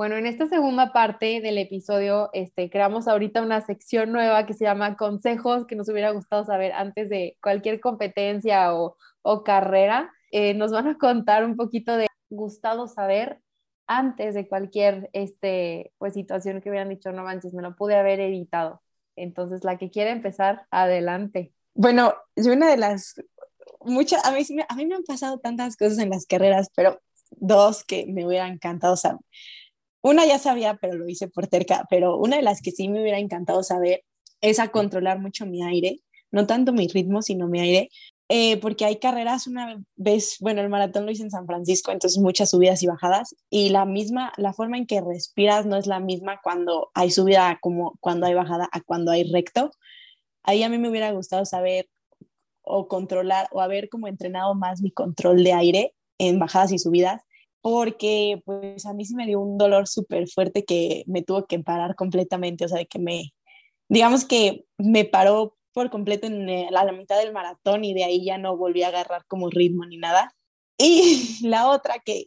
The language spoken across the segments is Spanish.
Bueno, en esta segunda parte del episodio, este, creamos ahorita una sección nueva que se llama consejos que nos hubiera gustado saber antes de cualquier competencia o, o carrera. Eh, nos van a contar un poquito de gustado saber antes de cualquier este, pues, situación que hubieran dicho, no manches, me lo pude haber evitado. Entonces, la que quiere empezar, adelante. Bueno, yo una de las, muchas, a mí, a mí me han pasado tantas cosas en las carreras, pero dos que me hubiera encantado saber. Una ya sabía, pero lo hice por terca, pero una de las que sí me hubiera encantado saber es a controlar mucho mi aire, no tanto mi ritmo, sino mi aire, eh, porque hay carreras una vez, bueno, el maratón lo hice en San Francisco, entonces muchas subidas y bajadas, y la misma, la forma en que respiras no es la misma cuando hay subida como cuando hay bajada a cuando hay recto. Ahí a mí me hubiera gustado saber o controlar o haber como entrenado más mi control de aire en bajadas y subidas, porque pues a mí sí me dio un dolor súper fuerte que me tuvo que parar completamente, o sea, que me, digamos que me paró por completo en eh, la, mitad del maratón y de ahí ya no volví a agarrar como ritmo ni nada. Y la otra que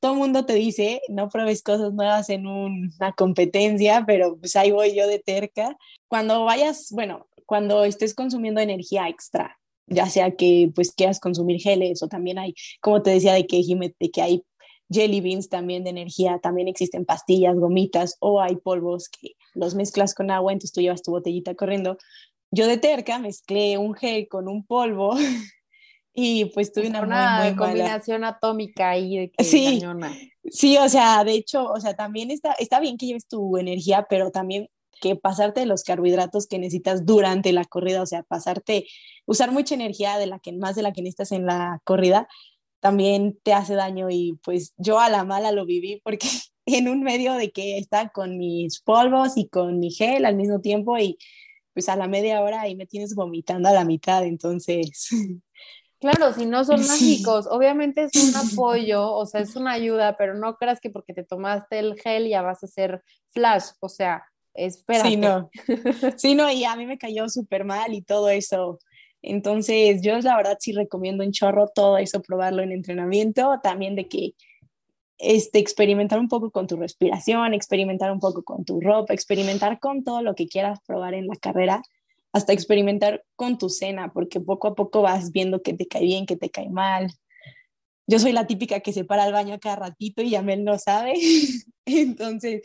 todo mundo te dice, no pruebes cosas nuevas en una competencia, pero pues ahí voy yo de terca. Cuando vayas, bueno, cuando estés consumiendo energía extra, ya sea que pues quieras consumir geles o también hay, como te decía, de que, de que hay jelly beans también de energía, también existen pastillas, gomitas o hay polvos que los mezclas con agua, entonces tú llevas tu botellita corriendo. Yo de terca mezclé un gel con un polvo y pues tuve una, una combinación atómica ahí de que sí, sí, o sea, de hecho, o sea, también está, está bien que lleves tu energía, pero también que pasarte de los carbohidratos que necesitas durante la corrida, o sea, pasarte, usar mucha energía de la que más de la que necesitas en la corrida, también te hace daño y pues yo a la mala lo viví porque en un medio de que estaba con mis polvos y con mi gel al mismo tiempo y pues a la media hora ahí me tienes vomitando a la mitad, entonces... Claro, si no son mágicos, obviamente es un apoyo, o sea, es una ayuda, pero no creas que porque te tomaste el gel ya vas a hacer flash, o sea, espérate. Sí, no. Sí, no, y a mí me cayó súper mal y todo eso. Entonces, yo la verdad sí recomiendo un chorro todo eso, probarlo en entrenamiento, también de que este, experimentar un poco con tu respiración, experimentar un poco con tu ropa, experimentar con todo lo que quieras probar en la carrera, hasta experimentar con tu cena, porque poco a poco vas viendo que te cae bien, que te cae mal. Yo soy la típica que se para al baño cada ratito y Yamel no sabe. Entonces,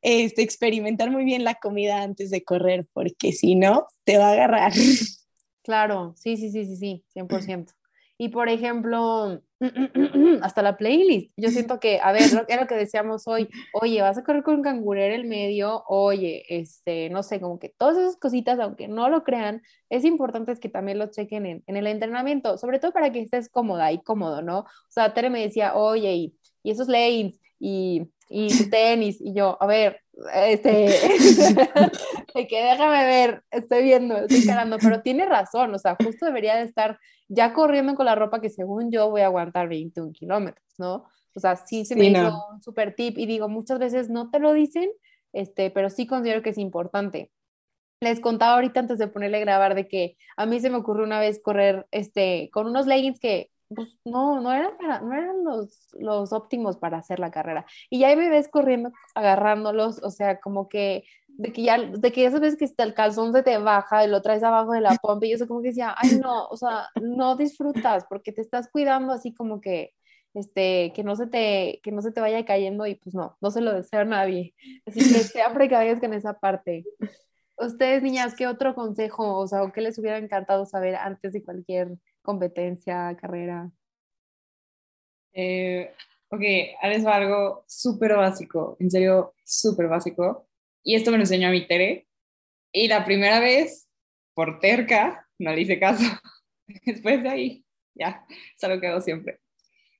este, experimentar muy bien la comida antes de correr, porque si no, te va a agarrar. Claro, sí, sí, sí, sí, sí, 100%. Y por ejemplo, hasta la playlist. Yo siento que, a ver, lo, lo que decíamos hoy, oye, vas a correr con cangurera el medio, oye, este, no sé, como que todas esas cositas, aunque no lo crean, es importante que también lo chequen en, en el entrenamiento, sobre todo para que estés cómoda y cómodo, ¿no? O sea, Tere me decía, oye, y, y esos lanes, y, y tenis, y yo, a ver, este, que déjame ver, estoy viendo, estoy carando, pero tiene razón, o sea, justo debería de estar ya corriendo con la ropa que según yo voy a aguantar 21 kilómetros, ¿no? O sea, sí se me hizo un super tip y digo, muchas veces no te lo dicen, este, pero sí considero que es importante. Les contaba ahorita antes de ponerle a grabar de que a mí se me ocurrió una vez correr este, con unos leggings que pues no, no eran, no eran los, los óptimos para hacer la carrera. Y ya ahí me ves corriendo, agarrándolos, o sea, como que de que ya, de que ya sabes que el calzón se te baja y lo traes abajo de la pompa y sé como que decía, ay no, o sea, no disfrutas porque te estás cuidando así como que, este, que no se te, que no se te vaya cayendo y pues no, no se lo deseo a nadie. Así que sean precavidos con esa parte. Ustedes, niñas, ¿qué otro consejo, o sea, o qué les hubiera encantado saber antes de cualquier competencia, carrera? Eh, ok, les algo súper básico, en serio, súper básico. Y esto me lo enseñó a mi Tere. Y la primera vez, por terca, no le hice caso. Después de ahí, ya, es algo que hago siempre.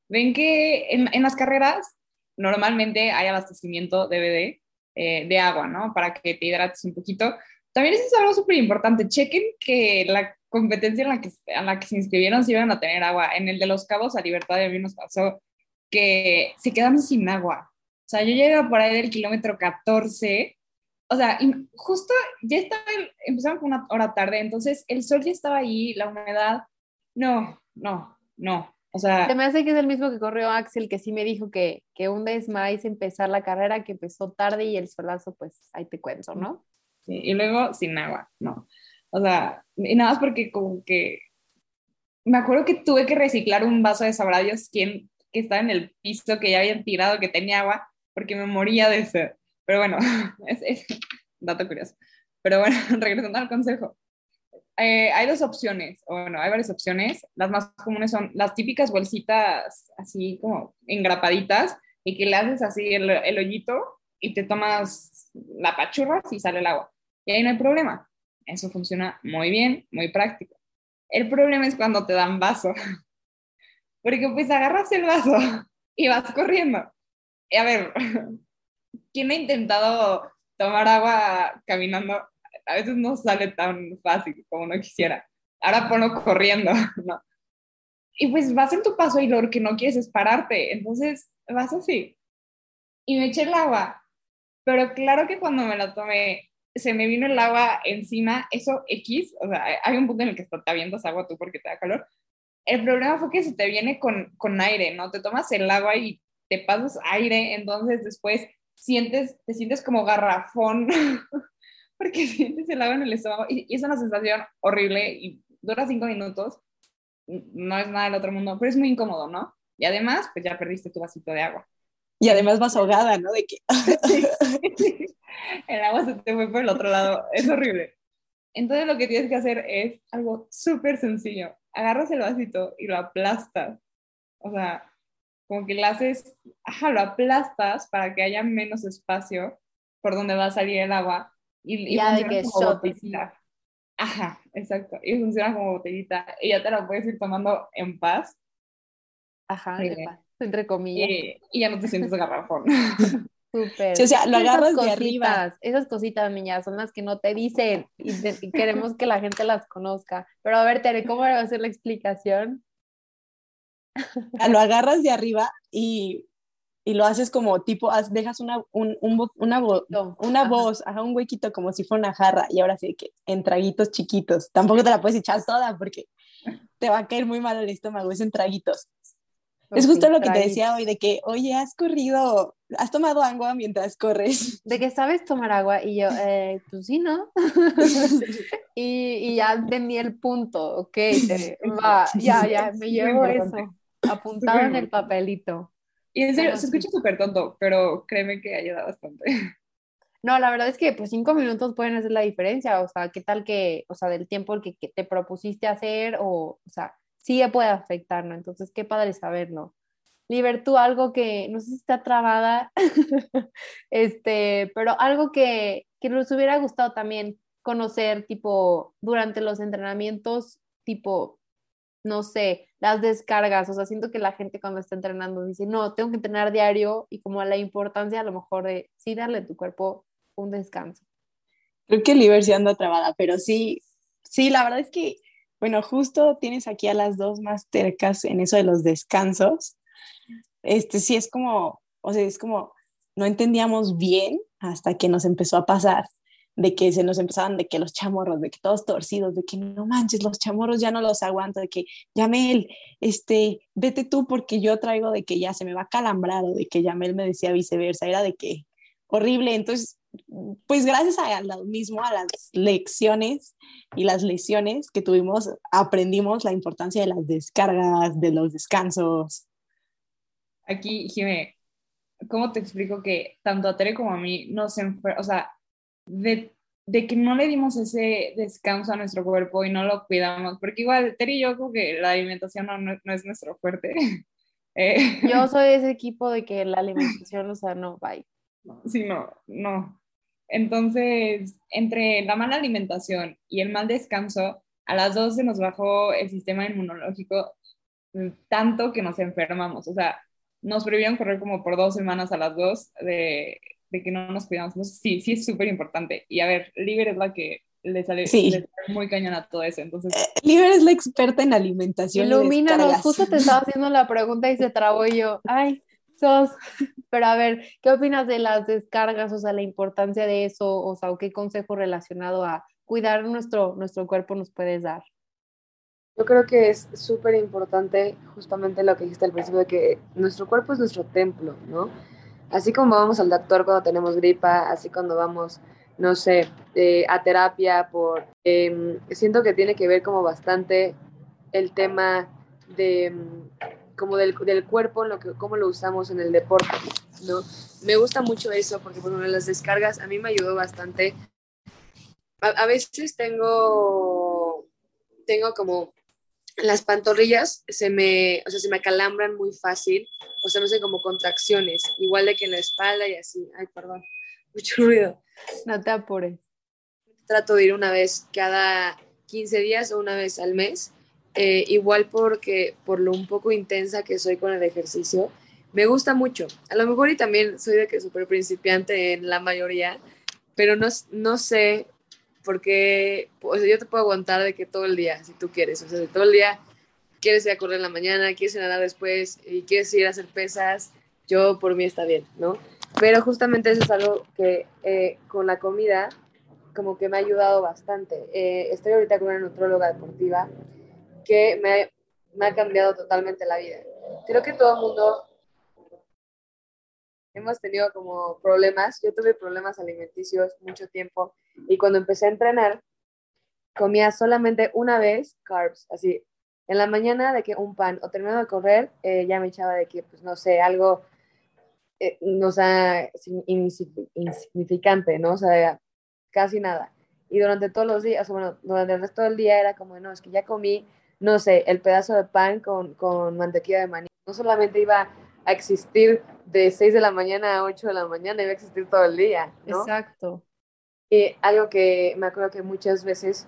Ven que en, en las carreras normalmente hay abastecimiento de eh, de agua, ¿no? Para que te hidrates un poquito. También eso es algo súper importante. Chequen que la competencia en la, que, en la que se inscribieron si iban a tener agua. En el de los cabos a Libertad de mí nos pasó que se quedaron sin agua. O sea, yo llegué por ahí del kilómetro 14 o sea, justo ya estaba, empezamos con una hora tarde, entonces el sol ya estaba ahí, la humedad, no, no, no. O sea, Se me hace que es el mismo que corrió Axel, que sí me dijo que, que un desmais empezar la carrera, que empezó tarde y el solazo, pues ahí te cuento, ¿no? sí, y luego sin agua, no. O sea, y nada más porque como que me acuerdo que tuve que reciclar un vaso de sabrá Dios quién que estaba en el piso que ya habían tirado que tenía agua porque me moría de sed. Pero bueno, es, es dato curioso. Pero bueno, regresando al consejo. Eh, hay dos opciones, o bueno, hay varias opciones. Las más comunes son las típicas bolsitas así como engrapaditas y que le haces así el, el hoyito y te tomas la pachurra y sale el agua. Y ahí no hay problema. Eso funciona muy bien, muy práctico. El problema es cuando te dan vaso. Porque pues agarras el vaso y vas corriendo. Y a ver, ¿quién ha intentado tomar agua caminando? A veces no sale tan fácil como uno quisiera. Ahora ponlo corriendo, ¿no? Y pues vas en tu paso y lo que no quieres es pararte. Entonces vas así. Y me eché el agua. Pero claro que cuando me la tomé, se me vino el agua encima, eso X, o sea, hay un punto en el que te avientas agua tú porque te da calor. El problema fue que se te viene con, con aire, ¿no? Te tomas el agua y te pasas aire, entonces después sientes, te sientes como garrafón, porque sientes el agua en el estómago y, y es una sensación horrible y dura cinco minutos. No es nada del otro mundo, pero es muy incómodo, ¿no? Y además, pues ya perdiste tu vasito de agua. Y además vas ahogada, ¿no? De que... el agua se te fue por el otro lado. Es horrible. Entonces lo que tienes que hacer es algo súper sencillo. Agarras el vasito y lo aplastas. O sea, como que lo haces, ajá, lo aplastas para que haya menos espacio por donde va a salir el agua. Y, y Ya de funciona que como botellita. Ajá, exacto. Y funciona como botellita. Y ya te la puedes ir tomando en paz. Ajá, Sí. de paz, entre comillas. Y, y ya no te sientes garrafón. Súper. Sí, o sea, lo Esas agarras de cositas, arriba. Esas cositas, niñas, son las que no te dicen y, te- y queremos que la gente las conozca. Pero a ver, Tere, ¿cómo va a ser la explicación? Lo agarras de arriba y, y lo haces como tipo, haz- dejas una, un, un una, bo- No. una Ajá. voz, ajá, un huequito como si fuera una jarra y ahora sí que en traguitos chiquitos. Tampoco te la puedes echar toda porque te va a caer muy mal el estómago, es en traguitos. es justo lo que te decía traguitos. hoy, de que, oye, has corrido, has tomado agua mientras corres. De que sabes tomar agua y yo, eh, pues sí, ¿no? y, y ya entendí el punto, ok, Tere, va, ya, ya, me llevo eso, apuntado en el papelito. Y en serio, se escucha súper tonto, pero créeme que ayuda bastante. No, la verdad es que pues cinco minutos pueden hacer la diferencia, o sea, ¿qué tal que, o sea, del tiempo que, que te propusiste hacer, o, o sea, sí puede afectar, ¿no? Entonces, qué padre saberlo. Liber, tú algo que, no sé si está trabada, este, pero algo que, que nos hubiera gustado también conocer, tipo, durante los entrenamientos, tipo, no sé, las descargas, o sea, siento que la gente cuando está entrenando dice, no, tengo que entrenar diario y como la importancia a lo mejor de sí darle a tu cuerpo un descanso. Creo que Liber sí anda trabada, pero sí, sí, la verdad es que, bueno, justo tienes aquí a las dos más tercas en eso de los descansos. Este sí es como, o sea, es como, no entendíamos bien hasta que nos empezó a pasar de que se nos empezaban de que los chamorros, de que todos torcidos, de que no manches, los chamorros ya no los aguanto, de que Yamel, este, vete tú porque yo traigo de que ya se me va calambrado, de que Yamel me decía viceversa, era de que horrible, entonces pues gracias a lo mismo, a las lecciones y las lesiones que tuvimos, aprendimos la importancia de las descargas, de los descansos. Aquí, Jimé, ¿cómo te explico que tanto a Tere como a mí nos o sea, de, de que no le dimos ese descanso a nuestro cuerpo y no lo cuidamos? Porque igual, Tere y yo creo que la alimentación no, no- no es nuestro fuerte. Eh, Yo soy ese equipo de que la alimentación, o sea, no, bye. Sí, no, no. Entonces, entre la mala alimentación y el mal descanso, a las dos se nos bajó el sistema inmunológico mm, tanto que nos enfermamos. O sea, nos prohibieron correr como por dos semanas a las dos de, de que no nos cuidamos. Entonces, sí, sí es súper importante. Y a ver, Liber es la que le sale, Sí. le sale muy cañón a todo eso. Entonces, Liber es la experta en alimentación. Ilumínanos, justo te estaba haciendo la pregunta y se trabó y yo, ay, sos. Pero a ver, ¿qué opinas de las descargas? O sea, la importancia de eso, o sea, ¿o ¿qué consejo relacionado a cuidar nuestro, nuestro cuerpo nos puedes dar? Yo creo que es súper importante justamente lo que dijiste al principio de que nuestro cuerpo es nuestro templo, ¿no? Así como vamos al doctor cuando tenemos gripa, así cuando vamos, no sé, eh, a terapia, por, em, siento que tiene que ver como bastante el tema de em, como del, del, cuerpo, lo que, cómo lo usamos en el deporte, ¿no? Me gusta mucho eso porque, por ejemplo, las descargas a mí me ayudó bastante. A, a veces tengo, tengo como las pantorrillas se me, o sea, se me acalambran muy fácil, o sea, me hacen como contracciones, igual de que en la espalda y así. Ay, perdón, mucho ruido. No te apures. Trato de ir una vez cada 15 días o una vez al mes, eh, igual porque por lo un poco intensa que soy con el ejercicio, me gusta mucho. A lo mejor y también soy de que súper principiante en la mayoría, pero no, no sé porque pues, yo te puedo aguantar de que todo el día, si tú quieres, o sea, todo el día quieres ir a correr en la mañana, quieres ir a nadar después y quieres ir a hacer pesas, yo por mí está bien, ¿no? Pero justamente eso es algo que eh, con la comida como que me ha ayudado bastante. Eh, estoy ahorita con una nutróloga deportiva que me, me ha cambiado totalmente la vida. Creo que todo el mundo hemos tenido como problemas. Yo tuve problemas alimenticios mucho tiempo y cuando empecé a entrenar, comía solamente una vez carbs, así. En la mañana de que un pan o terminando de correr, eh, ya me echaba de que, pues no sé, algo, eh, no sea, insignificante, ¿no? O sea, casi nada. Y durante todos los días, o bueno, durante el resto del día era como, no, es que ya comí, no sé, el pedazo de pan con, con mantequilla de maní. No solamente iba a existir de 6 de la mañana a 8 de la mañana, iba a existir todo el día, ¿no? Exacto. Y algo que me acuerdo que muchas veces,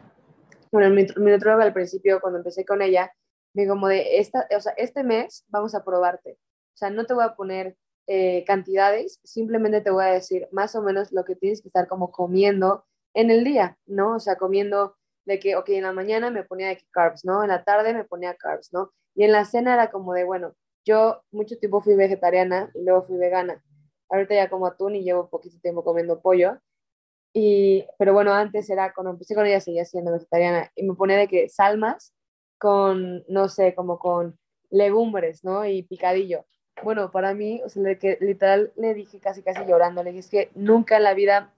bueno, mi, mi al principio, cuando empecé con ella, me dijo como de, esta, o sea, este mes vamos a probarte. O sea, no te voy a poner eh, cantidades, simplemente te voy a decir más o menos lo que tienes que estar como comiendo en el día, ¿no? O sea, comiendo de que, ok, en la mañana me ponía de carbs, ¿no? En la tarde me ponía carbs, ¿no? Y en la cena era como de, bueno, yo mucho tiempo fui vegetariana y luego fui vegana. Ahorita ya como atún y llevo poquito tiempo comiendo pollo. Y, pero bueno, antes era, cuando empecé con ella seguía siendo vegetariana y me ponía de que salmas con, no sé, como con legumbres, ¿no? Y picadillo. Bueno, para mí, o sea, de que literal le dije casi, casi llorando, le dije, es que nunca en la vida,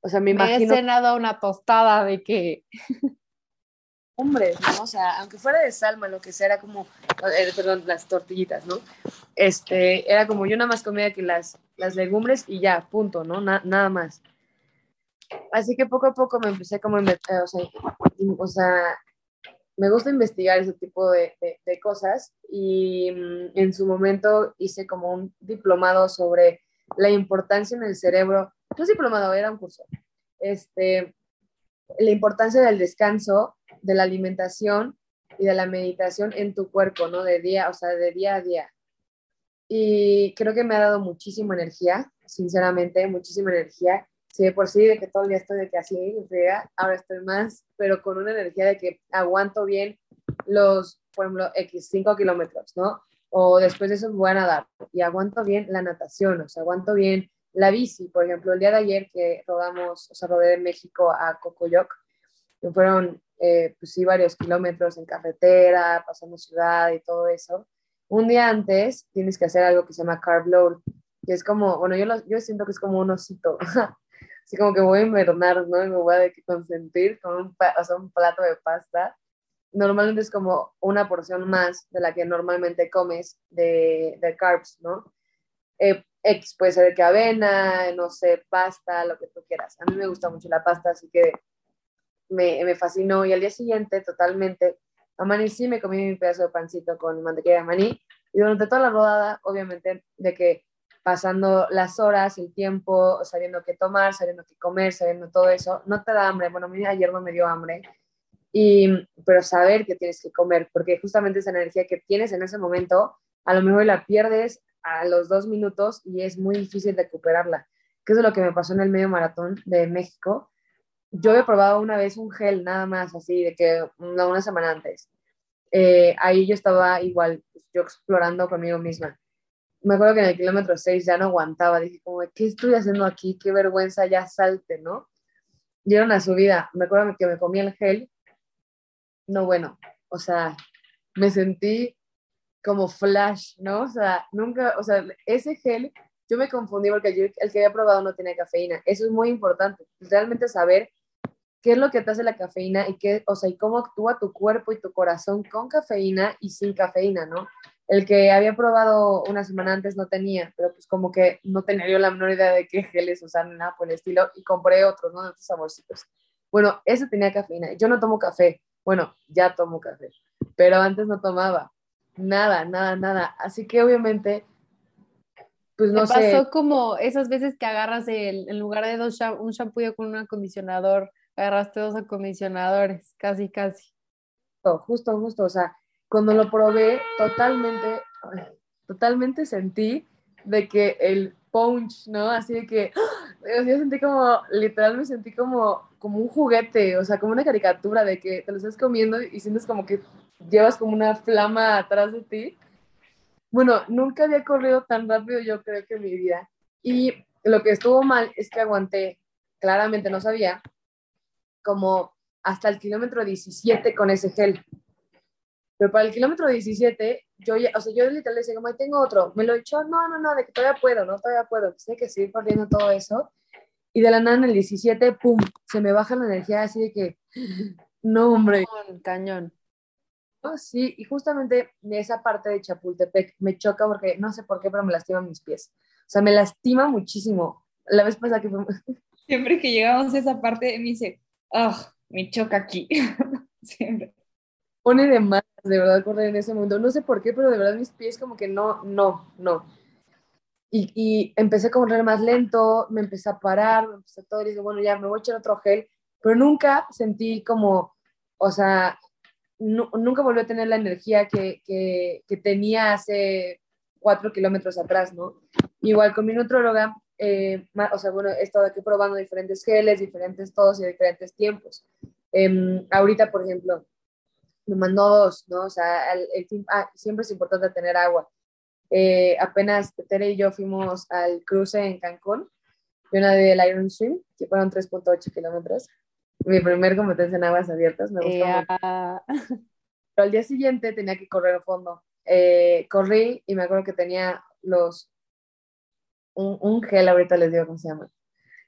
o sea, me, me imagino... he cenado una tostada de que legumbres, ¿no? O sea, aunque fuera de salma, lo que sea, era como, eh, perdón, las tortillitas, ¿no? Este, era como yo nada más comía que las, las legumbres y ya, punto, ¿no? nada más. Así que poco a poco me empecé como, eh, o, sea, o sea, me gusta investigar ese tipo de, de, cosas y mm, en su momento hice como un diplomado sobre la importancia en el cerebro, no es diplomado, era un curso, este, la importancia del descanso, de la alimentación y de la meditación en tu cuerpo, ¿no? De día, o sea, de día a día. Y creo que me ha dado muchísima energía, sinceramente, muchísima energía. Sí, de por sí, de que todo el día estoy de que así, ahora estoy más, pero con una energía de que aguanto bien los, por ejemplo, X 5 kilómetros, ¿no? O después de eso voy a nadar y aguanto bien la natación, o sea, aguanto bien la bici, por ejemplo, el día de ayer que rodamos, o sea, rodé de México a Cocoyoc, que fueron, eh, pues sí, varios kilómetros en carretera, pasando ciudad y todo eso. Un día antes tienes que hacer algo que se llama carb load, que es como, bueno, yo, yo siento que es como un osito, así como que voy a invernar, ¿no? Y me voy a consentir con un, o sea, un plato de pasta. Normalmente es como una porción más de la que normalmente comes de, de carbs, ¿no? Eh, X, puede ser de que avena, no sé, pasta, lo que tú quieras. A mí me gusta mucho la pasta, así que me, me fascinó. Y al día siguiente, totalmente, amanecí, me comí mi pedazo de pancito con mantequilla de maní. Y durante toda la rodada, obviamente, de que pasando las horas, el tiempo, sabiendo qué tomar, sabiendo qué comer, sabiendo todo eso, no te da hambre. Bueno, ayer no me dio hambre, y, pero saber que tienes que comer, porque justamente esa energía que tienes en ese momento, a lo mejor la pierdes a los dos minutos y es muy difícil recuperarla. Que es lo que me pasó en el medio maratón de México. Yo he probado una vez un gel nada más, así, de que una, una semana antes. Eh, ahí yo estaba igual, pues, yo explorando conmigo misma. Me acuerdo que en el kilómetro 6 ya no aguantaba, dije como, ¿qué estoy haciendo aquí? Qué vergüenza, ya salte, ¿no? Y era una subida, me acuerdo que me comí el gel, no bueno, o sea, me sentí como flash, ¿no? O sea, nunca, o sea, ese gel, yo me confundí porque yo, el que había probado no tenía cafeína. Eso es muy importante, realmente saber qué es lo que te hace la cafeína y qué, o sea, y cómo actúa tu cuerpo y tu corazón con cafeína y sin cafeína, ¿no? El que había probado una semana antes no tenía, pero pues como que no tenía yo la menor idea de qué geles usar ni nada por el estilo y compré otros, ¿no? De otros saborcitos. Bueno, ese tenía cafeína. Yo no tomo café. Bueno, ya tomo café, pero antes no tomaba nada, nada, nada. Así que obviamente, pues no Me pasó como esas veces que agarras el, en lugar de dos un shampoo con un acondicionador, agarraste dos acondicionadores, casi, casi. Justo, justo, o sea, cuando lo probé, totalmente, totalmente sentí de que el punch, ¿no? Así de que ¡ah! yo sentí como, literal me sentí como, como un juguete, o sea, como una caricatura de que te lo estás comiendo y sientes como que llevas como una flama atrás de ti. Bueno, nunca había corrido tan rápido yo creo que en mi vida. Y lo que estuvo mal es que aguanté, claramente no sabía, como hasta el kilómetro 17 con ese gel. Pero para el kilómetro 17, yo ya, o sea, yo literalmente decía, como, tengo otro. Me lo echó, no, no, no, de que todavía puedo, no, todavía puedo. Sé que seguir corriendo todo eso. Y de la nada en el 17, pum, se me baja la energía así de que, no, hombre. Cañón, cañón. sí, y justamente esa parte de Chapultepec me choca porque, no sé por qué, pero me lastima mis pies. O sea, me lastima muchísimo. La vez pasada que... Siempre que llegamos a esa parte, me dice, ah, me choca aquí. Siempre pone de más, de verdad, correr en ese mundo. No sé por qué, pero de verdad mis pies como que no, no, no. Y, y empecé a correr más lento, me empecé a parar, me empecé todo, y dije, bueno, ya me voy a echar otro gel, pero nunca sentí como, o sea, nunca volví a tener la energía que, que, que, tenía hace cuatro kilómetros atrás, ¿no? Igual con mi nutróloga, eh, o sea, bueno, he estado aquí probando diferentes geles, diferentes todos y diferentes tiempos. Eh, ahorita, por ejemplo, me mandó dos, ¿no? O sea, el, ah, siempre es importante tener agua. Eh, apenas Tere y yo fuimos al cruce en Cancún, y una del Iron Swim, que fueron 3.8 kilómetros. Mi primer competencia en aguas abiertas, me gustó mucho. Pero al día siguiente tenía que correr a fondo. Eh, corrí y me acuerdo que tenía los, un, un, gel, ahorita les digo cómo se llama.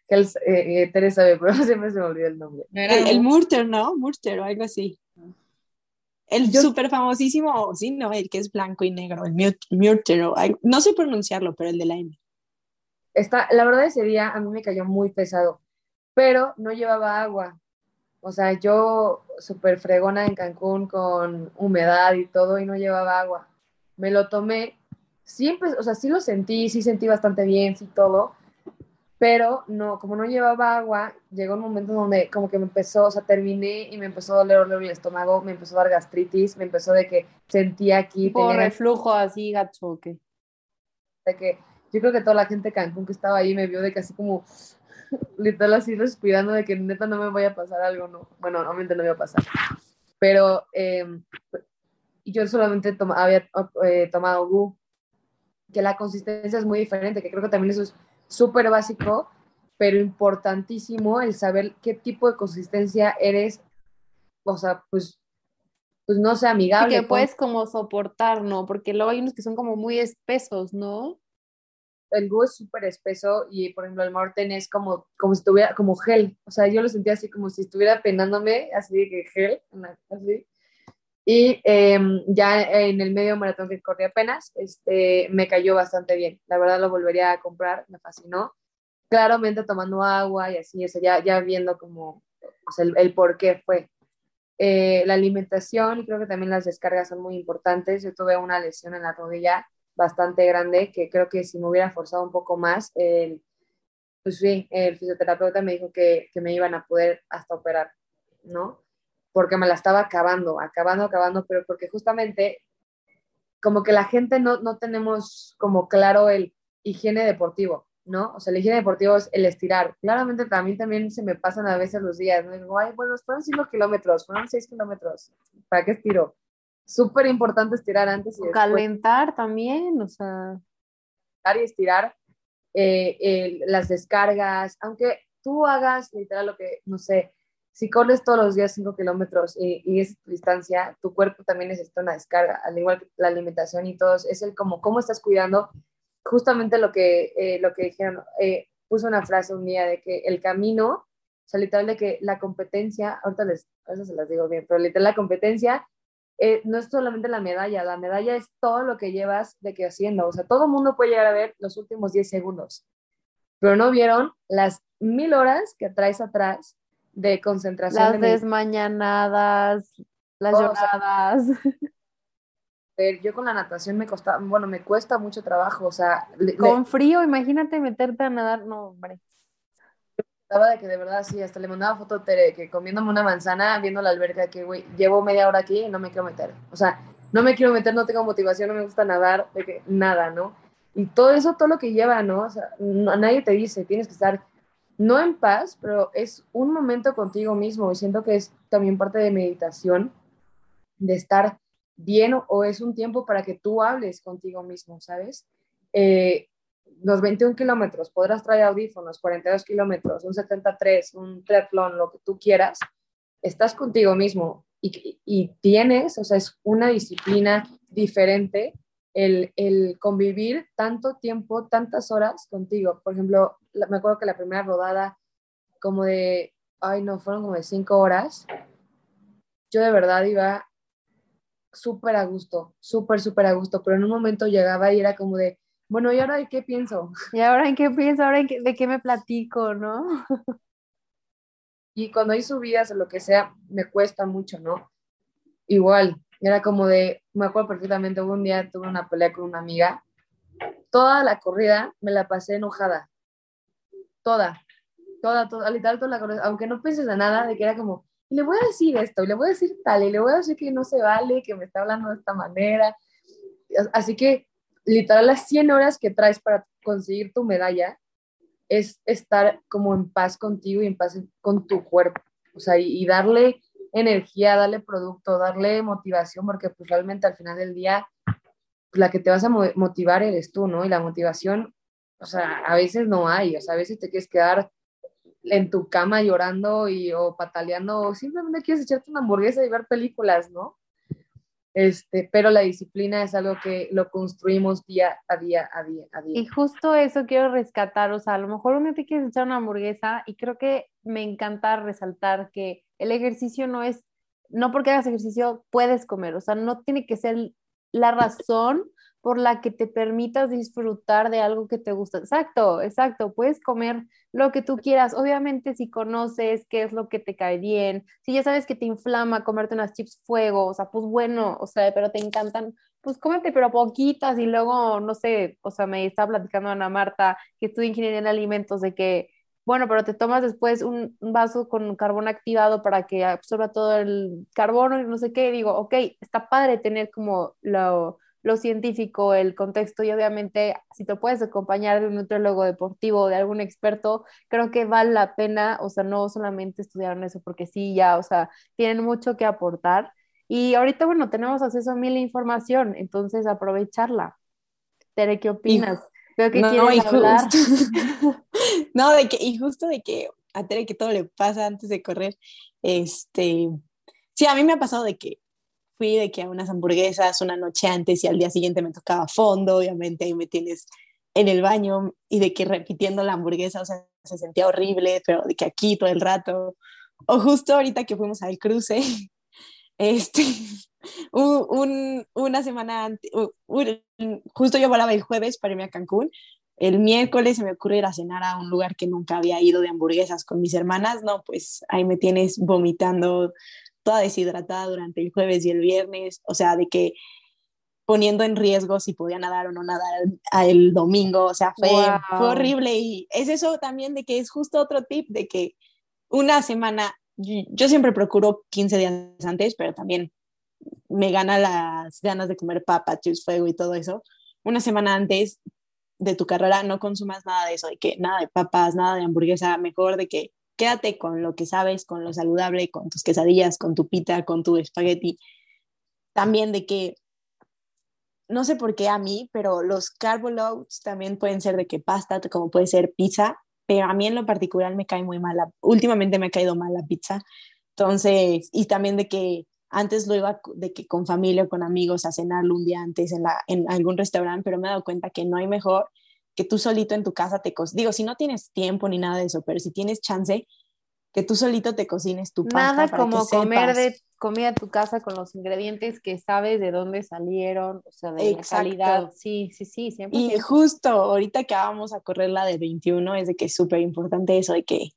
Gel, eh, eh Tere sabe, pero siempre se me olvidó el nombre. El, el Murter, ¿no? Murter o algo así. El súper famosísimo, sí, no, el que es blanco y negro, el Murtero, no sé pronunciarlo, pero el de la M. Está, la verdad ese día a mí me cayó muy pesado, pero no llevaba agua. O sea, yo súper fregona en Cancún con humedad y todo y no llevaba agua. Me lo tomé, siempre, o sea, sí lo sentí, sí sentí bastante bien, sí todo, pero no, como no llevaba agua, llegó un momento donde como que me empezó, o sea, terminé y me empezó a doler, doler el estómago, me empezó a dar gastritis, me empezó de que sentía aquí... Por reflujo así, gacho, ¿qué? De que yo creo que toda la gente de Cancún que estaba ahí me vio de que así como, literal así respirando de que neta no me vaya a pasar algo, no, bueno, obviamente no me iba a pasar, pero eh, yo solamente había eh, tomado Gu, que la consistencia es muy diferente, que creo que también eso es súper básico, pero importantísimo el saber qué tipo de consistencia eres, o sea, pues, pues no sé, amigable. Y que puedes como soportar, ¿no? Porque luego hay unos que son como muy espesos, ¿no? El gu es súper espeso y, por ejemplo, el Morten es como, como si estuviera, como gel. O sea, yo lo sentía así como si estuviera penándome, así de que gel, así. Y em, ya en el medio maratón que corrí apenas, este, me cayó bastante bien. La verdad lo volvería a comprar, me fascinó. Claramente tomando agua y así, o sea, ya, ya viendo como el, el, por qué fue. Eh, la alimentación, creo que también las descargas son muy importantes. Yo tuve una lesión en la rodilla bastante grande que creo que si me hubiera forzado un poco más, el, pues sí, el fisioterapeuta me dijo que, que me iban a poder hasta operar, ¿no? Porque me la estaba acabando, acabando, acabando, pero porque justamente como que la gente no, no tenemos como claro el higiene deportivo, ¿no? O sea, el higiene deportivo es el estirar. Claramente también, también se me pasan a veces los días, ¿no? Digo, ay, bueno, fueron 5 kilómetros, fueron 6 kilómetros, ¿para qué estiro? Súper importante estirar antes y. Calentar también, o sea. Y estirar eh, las descargas, aunque tú hagas literal lo que, no sé, si corres todos los días 5 kilómetros y, y es tu distancia, tu cuerpo también necesita una descarga, al igual que la alimentación y todo, es el como cómo estás cuidando, justamente lo que, eh, lo que dijeron, eh, puso una frase un día de que el camino, o sea, literal de que la competencia, ahorita les, a veces se las digo bien, pero literal la competencia eh, no es solamente la medalla, la medalla es todo lo que llevas de que haciendo, o sea, todo el mundo puede llegar a ver los últimos 10 segundos, pero no vieron las mil horas que traes atrás de concentración. Las desmañanadas, las o sea, lloradas. ver, yo con la natación me cuesta, bueno, me cuesta mucho trabajo, o sea, le, le- Con frío, imagínate meterte a nadar. No, hombre. estaba de que de verdad sí, hasta le mandaba foto a Tere, que comiéndome una manzana, viendo la alberca, que güey, llevo media hora aquí y no me quiero meter, o sea, no me quiero meter, no tengo motivación, no me gusta nadar, de que nada, ¿no? Y todo eso, todo lo que lleva, ¿no? O sea, no- nadie te dice, tienes que estar, no en paz, pero es un momento contigo mismo, y siento que es también parte de meditación, de estar bien o, es un tiempo para que tú hables contigo mismo, ¿sabes? Eh, los 21 kilómetros, podrás traer audífonos, 42 kilómetros, un 73, un triatlón, lo que tú quieras, estás contigo mismo y, y tienes, o sea, es una disciplina diferente el, el convivir tanto tiempo, tantas horas contigo. Por ejemplo, me acuerdo que la primera rodada, como de, ay no, fueron como de cinco horas, yo de verdad iba súper a gusto, súper, súper a gusto, pero en un momento llegaba y era como de, bueno, ¿y ahora de qué pienso? ¿Y ahora en qué pienso? ¿Ahora en qué- de qué me platico, no? Y cuando hay subidas o lo que sea, me cuesta mucho, ¿no? Igual, era como de, me acuerdo perfectamente, un día tuve una pelea con una amiga, toda la corrida me la pasé enojada, toda, toda, toda, literal toda la corrida, aunque no pienses en nada, de que era como, le voy a decir esto, y le voy a decir tal, y le voy a decir que no se vale, que me está hablando de esta manera. Así que, literal, las 100 horas que traes para conseguir tu medalla es estar como en paz contigo y en paz con tu cuerpo. O sea, y darle energía, darle producto, darle motivación, porque pues realmente al final del día, la que te vas a mo- motivar eres tú, ¿no? Y la motivación, o sea, a veces no hay, o sea, a veces te quieres quedar en tu cama llorando y, o pataleando, o simplemente quieres echarte una hamburguesa y ver películas, ¿no? Este, pero la disciplina es algo que lo construimos día a día, a día, a día. Y justo eso quiero rescatar, o sea, a lo mejor uno te quieres echar una hamburguesa y creo que me encanta resaltar que el ejercicio no es, no porque hagas ejercicio puedes comer, o sea, no tiene que ser la razón por la que te permitas disfrutar de algo que te gusta. Exacto, exacto, puedes comer lo que tú quieras, obviamente si conoces qué es lo que te cae bien, si ya sabes que te inflama comerte unas chips fuego, o sea, pues bueno, o sea, pero te encantan, pues cómete, pero poquitas y luego, no sé, o sea, me estaba platicando Ana Marta, que estudia ingeniería en alimentos, de que, bueno, pero te tomas después un, vaso con carbón activado para que absorba todo el carbono y no sé qué, y digo, ok, está padre tener como lo, lo científico, el contexto y obviamente si te puedes acompañar de un nutriólogo deportivo o de algún experto, creo que vale la pena, o sea, no solamente estudiaron eso porque sí, ya, o sea, tienen mucho que aportar. Y ahorita, bueno, tenemos acceso a mil información, entonces aprovecharla. Tere, ¿qué opinas? Veo que no, quieres y hablar. justo- no, de que, y justo de que a Tere que todo le pasa antes de correr, este, sí, a mí me ha pasado de que fui de que a unas hamburguesas una noche antes y al día siguiente me tocaba fondo, obviamente ahí me tienes en el baño y de que repitiendo la hamburguesa, o sea, se sentía horrible, pero de que aquí todo el rato, o justo ahorita que fuimos al cruce, este, un, un- una semana antes, justo yo volaba el jueves para irme a Cancún, el miércoles se me ocurre ir a cenar a un lugar que nunca había ido de hamburguesas con mis hermanas, no, pues ahí me tienes vomitando toda deshidratada durante el jueves y el viernes, o sea, de que poniendo en riesgo si podía nadar o no nadar el domingo, o sea, fue, fue Wow. horrible y es eso también de que es justo otro tip de que una semana, yo siempre procuro 15 días antes, pero también me gana las ganas de comer papas, chips, fuego y todo eso. Una semana antes de tu carrera no consumas nada de eso, de que nada de papas, nada de hamburguesa, mejor de que quédate con lo que sabes, con lo saludable, con tus quesadillas, con tu pita, con tu espagueti. También de que, no sé por qué a mí, pero los carbo loads también pueden ser de que pasta, como puede ser pizza, pero a mí en lo particular me cae muy mal. la- Últimamente me ha caído mal la pizza. Entonces, y también de que antes lo iba de que con familia o con amigos a cenarlo un día antes en, la, en algún restaurante, pero me he dado cuenta que no hay mejor que tú solito en tu casa te cocines. Digo, si no tienes tiempo ni nada de eso, pero si tienes chance, que tú solito te cocines tu pasta Nada para como que comer sepas. de comida a tu casa con los ingredientes que sabes de dónde salieron, o sea, de la calidad. Sí, sí, sí, 100%. Y justo ahorita que vamos a correr la de 21, es de que es súper importante eso, de que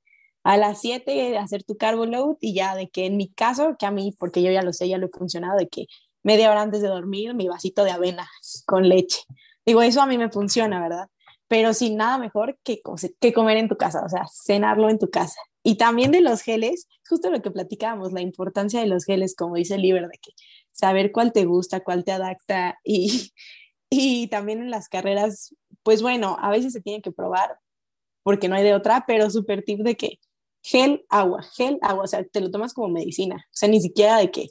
a las 7 hacer tu carbo load y ya de que en mi caso, que a mí, porque yo ya lo sé, ya lo he funcionado, de que media hora antes de dormir mi vasito de avena con leche. Digo, eso a mí me funciona, ¿verdad? Pero sin nada mejor que, que comer en tu casa, o sea, cenarlo en tu casa. Y también de los geles, justo lo que platicábamos, la importancia de los geles, como dice Liber, de que saber cuál te gusta, cuál te adapta y, y también en las carreras, pues bueno, a veces se tiene que probar porque no hay de otra, pero súper tip de que gel, agua, gel, agua, o sea, te lo tomas como medicina, o sea, ni siquiera de que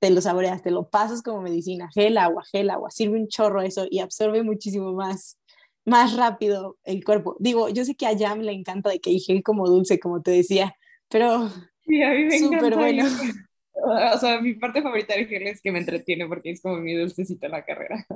te lo saboreas, te lo pasas como medicina, gel, agua, gel, agua, sirve un chorro eso y absorbe muchísimo más, más rápido el cuerpo. Digo, yo sé que a Jam le encanta de que hay gel como dulce, como te decía, pero Sí, a mí me súper bueno. O sea, mi parte favorita del gel es que me entretiene porque es como mi dulcecito en la carrera.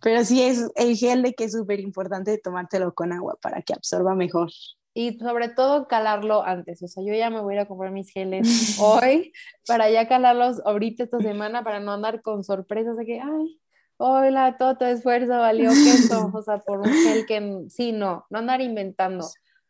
Pero sí es el gel de que es súper importante tomártelo con agua para que absorba mejor. Y sobre todo calarlo antes, o sea, yo ya me voy a ir a comprar mis geles hoy para ya calarlos ahorita esta semana para no andar con sorpresas de que, ay, hola, todo tu esfuerzo valió queso, o sea, por un gel que sí, no, no andar inventando.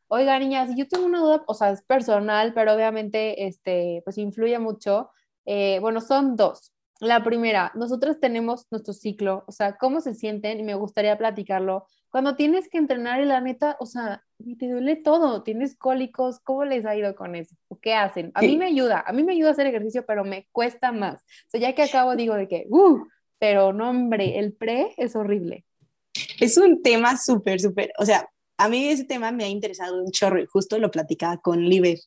Oiga, niñas, yo tengo una duda, o sea, es personal, pero obviamente, este, pues influye mucho. Eh, bueno, son dos. La primera, nosotros tenemos nuestro ciclo, o sea, cómo se sienten, y me gustaría platicarlo. Cuando tienes que entrenar y la neta, o sea, te duele todo, tienes cólicos, ¿cómo les ha ido con eso? ¿O qué hacen? A mí me ayuda, a mí me ayuda a hacer ejercicio, pero me cuesta más. O sea, ya que acabo digo de que, uh, pero no, hombre, el pre es horrible. Es un tema súper, súper, o sea, a mí ese tema me ha interesado un chorro y justo lo platicaba con Liber.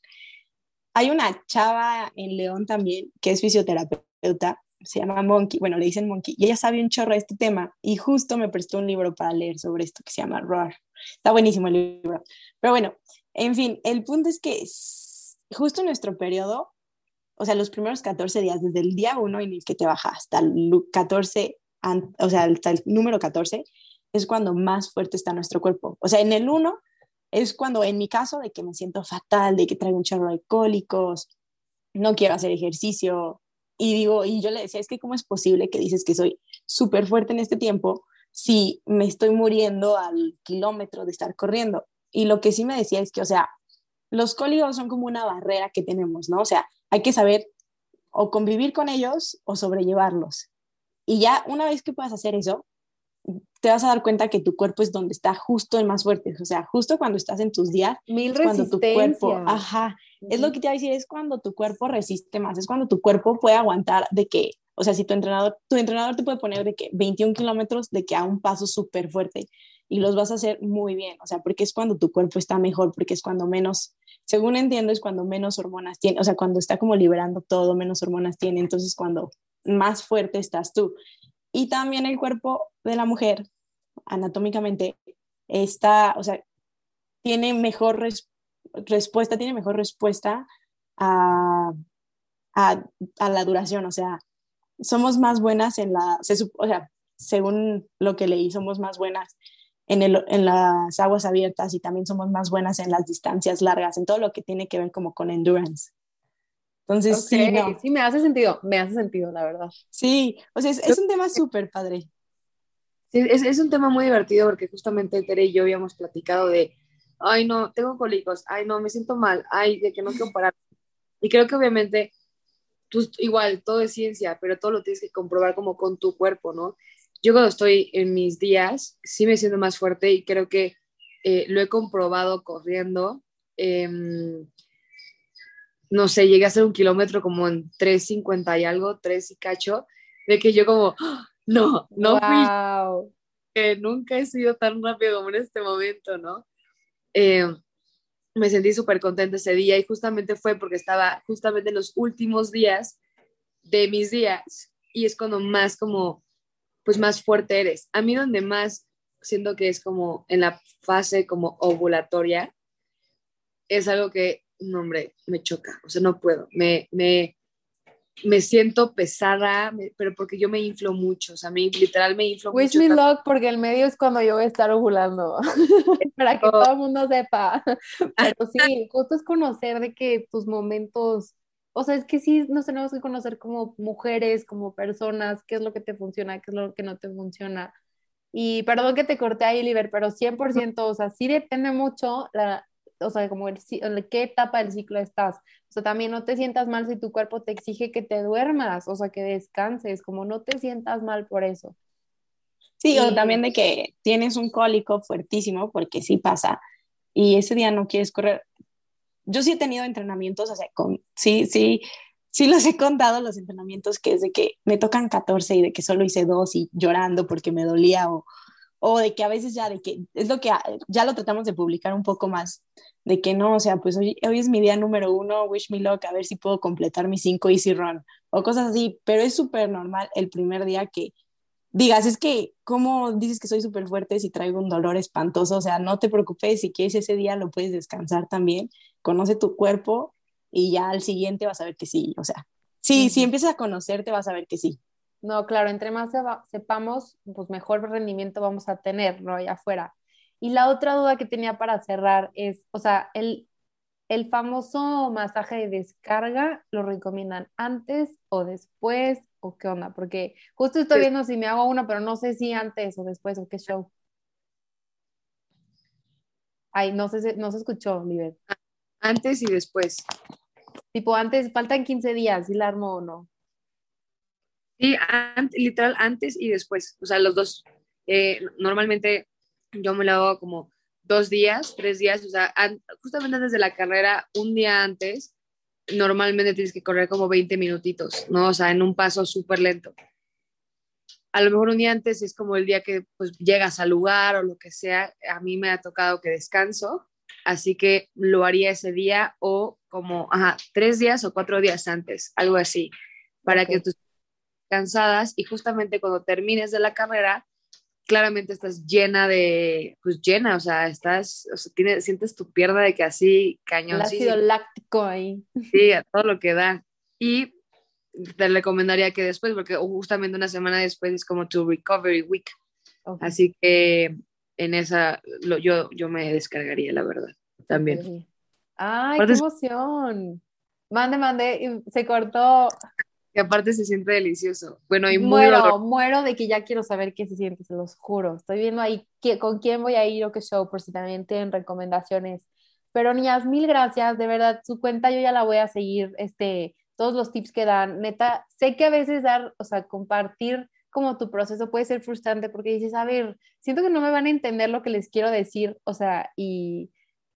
Hay una chava en León también que es fisioterapeuta, se llama Monkey, bueno, le dicen Monkey, y ella sabe un chorro de este tema y justo me prestó un libro para leer sobre esto que se llama Roar. Está buenísimo el libro. Pero bueno, en fin, el punto es que justo en nuestro periodo, o sea, los primeros 14 días, desde el día 1 en el que te baja hasta el lu- 14, an- o sea, hasta el número 14, es cuando más fuerte está nuestro cuerpo. O sea, en el 1 es cuando, en mi caso, de que me siento fatal, de que traigo un chorro de cólicos, no quiero hacer ejercicio. Y digo, y yo le decía, es que cómo es posible que dices que soy súper fuerte en este tiempo si me estoy muriendo al kilómetro de estar corriendo. Y lo que sí me decía es que, o sea, los cólicos son como una barrera que tenemos, ¿no? O sea, hay que saber o convivir con ellos o sobrellevarlos. Y ya una vez que puedas hacer eso, te vas a dar cuenta que tu cuerpo es donde está justo el más fuerte. O sea, justo cuando estás en tus días, Mil cuando tu cuerpo, ajá, es lo que te iba a decir, es cuando tu cuerpo resiste más, es cuando tu cuerpo puede aguantar de que, o sea, si tu entrenador, tu entrenador te puede poner de que 21 kilómetros de que a un paso súper fuerte y los vas a hacer muy bien, o sea, porque es cuando tu cuerpo está mejor, porque es cuando menos, según entiendo, es cuando menos hormonas tiene, o sea, cuando está como liberando todo, menos hormonas tiene, entonces cuando más fuerte estás tú. Y también el cuerpo de la mujer, anatómicamente, está, o sea, tiene mejor res- respuesta, tiene mejor respuesta a, a, la duración, o sea, somos más buenas en la, se o sea, según lo que leí, somos más buenas en, el, en las aguas abiertas y también somos más buenas en las distancias largas, en todo lo que tiene que ver como con endurance. Entonces, sí, Ok, no, sí, me hace sentido, me hace sentido, la verdad. sí, o sea, es, es un tema súper padre. Sí, es, es un tema muy divertido porque justamente Tere y yo habíamos platicado de, ay no, tengo cólicos, ay no, me siento mal, ay, de que no quiero parar. Y creo que obviamente, pues igual, todo es ciencia, pero todo lo tienes que comprobar como con tu cuerpo, ¿no? Yo cuando estoy en mis días, sí me siento más fuerte y creo que eh, lo he comprobado corriendo. Em, no sé, llegué a hacer un kilómetro como en 3.50 y algo, 3 y cacho, de que yo como, ¡Ah! no, no fui wow. que nunca he sido tan rápido como en este momento, ¿no? Eh, me sentí súper contenta ese día y justamente fue porque estaba justamente en los últimos días de mis días y es cuando más como, pues más fuerte eres. A mí donde más siento que es como en la fase como ovulatoria, es algo que, no, hombre, me choca, o sea, no puedo, me, me, me siento pesada, me- pero porque yo me inflo mucho, o sea, me, literal me inflo Wish mucho. me tanto- luck porque el medio es cuando yo voy a estar ovulando, para que todo el mundo sepa. Pero sí, justo es conocer de que tus momentos, o sea, es que sí nos tenemos que conocer como mujeres, como personas, qué es lo que te funciona, qué es lo que no te funciona. Y perdón que te corté ahí, Liber, pero 100%, o sea, sí depende mucho la, o sea, como el, en qué etapa del ciclo estás. O sea, también no te sientas mal si tu cuerpo te exige que te duermas, o sea, que descanses, como no te sientas mal por eso. Sí, o Y- también de que tienes un cólico fuertísimo, porque sí pasa, y ese día no quieres correr. Yo sí he tenido entrenamientos, o sea, con, sí, sí, sí los he contado los entrenamientos que es de que me tocan 14 y de que solo hice dos y llorando porque me dolía o, o de que a veces ya de que es lo que ya lo tratamos de publicar un poco más, de que no, o sea, pues hoy, hoy es mi día número uno, wish me luck, a ver si puedo completar mis cinco easy run o cosas así, pero es súper normal el primer día que digas, es que, ¿cómo dices que soy súper fuerte si traigo un dolor espantoso? O sea, no te preocupes, si quieres ese día lo puedes descansar también, conoce tu cuerpo y ya al siguiente vas a ver que sí, o sea, sí, si empiezas a conocerte vas a ver que sí. No, claro, entre más sepamos, pues mejor rendimiento vamos a tener, ¿no? Allá afuera. Y la otra duda que tenía para cerrar es, o sea, el, el famoso masaje de descarga, ¿lo recomiendan antes o después o qué onda? Porque justo estoy viendo si me hago uno, pero no sé si antes o después o qué show. Ay, no sé, si- no se escuchó, Liber. Antes y después. Tipo, antes, faltan 15 días, ¿sí la armo o no? Sí, an- literal antes y después, o sea, los dos. Eh, normalmente yo me lo hago como dos días, tres días, o sea, an- justamente antes de la carrera, un día antes, normalmente tienes que correr como 20 minutitos, ¿no? O sea, en un paso súper lento. A lo mejor un día antes es como el día que pues llegas al lugar o lo que sea, a mí me ha tocado que descanso, así que lo haría ese día o como, ajá, tres días o cuatro días antes, algo así, para que tus cansadas y justamente cuando termines de la carrera, claramente estás llena de, pues llena, o sea, estás, o sea, tienes, sientes tu pierna de que así cañón, El ácido láctico ahí. sí, a todo lo que da. Y te recomendaría que después, porque justamente una semana después es como tu recovery week, así que en esa lo- yo, yo me descargaría, la verdad, también. Ay, Aparte qué emoción. Mande, mande, se cortó. Y aparte se siente delicioso. Bueno, y Muero, muero de que ya quiero saber qué se siente, se los juro. Estoy viendo ahí qué- con quién voy a ir o qué show, por si también tienen recomendaciones. Pero niñas, mil gracias, de verdad, su cuenta yo ya la voy a seguir, este, todos los tips que dan. Neta, sé que a veces dar, o sea, compartir como tu proceso puede ser frustrante porque dices, a ver, siento que no me van a entender lo que les quiero decir, o sea, y,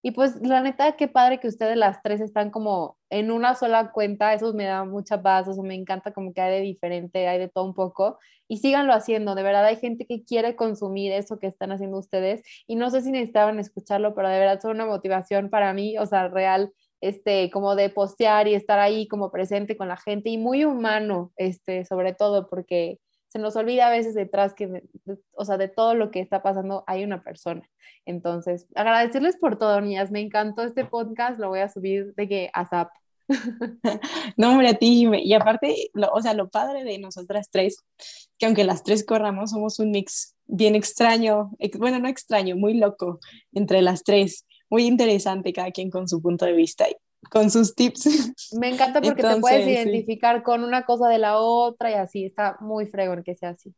y pues la neta, qué padre que ustedes las tres están como en una sola cuenta, eso me da mucha paz, eso me encanta como que hay de diferente, hay de todo un poco, y síganlo haciendo, de verdad hay gente que quiere consumir eso que están haciendo ustedes, y no sé si necesitaban escucharlo, pero de verdad son una motivación para mí, o sea, real, este, como de postear y estar ahí como presente con la gente, y muy humano, este, sobre todo, porque se nos olvida a veces detrás que, o sea, de todo lo que está pasando hay una persona. Entonces, agradecerles por todo, niñas. Me encantó este podcast, lo voy a subir de que a Zap. No, hombre, a ti. Y aparte, lo- o sea, lo padre de nosotras tres, que aunque las tres corramos, somos un mix bien extraño, ex- bueno, no extraño, muy loco entre las tres, muy interesante, cada quien con su punto de vista con sus tips. Me encanta porque te puedes sí. identificar con una cosa de la otra y así. Está muy fregón que sea así.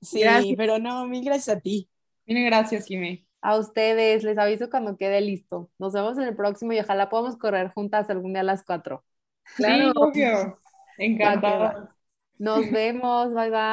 Sí, Gracias. pero no, mil gracias a ti. Mil gracias, Jimé. A ustedes, les aviso cuando quede listo. Nos vemos en el próximo y ojalá podamos correr juntas algún día a las cuatro. Sí, obvio. Encantada. Nos vemos, bye bye.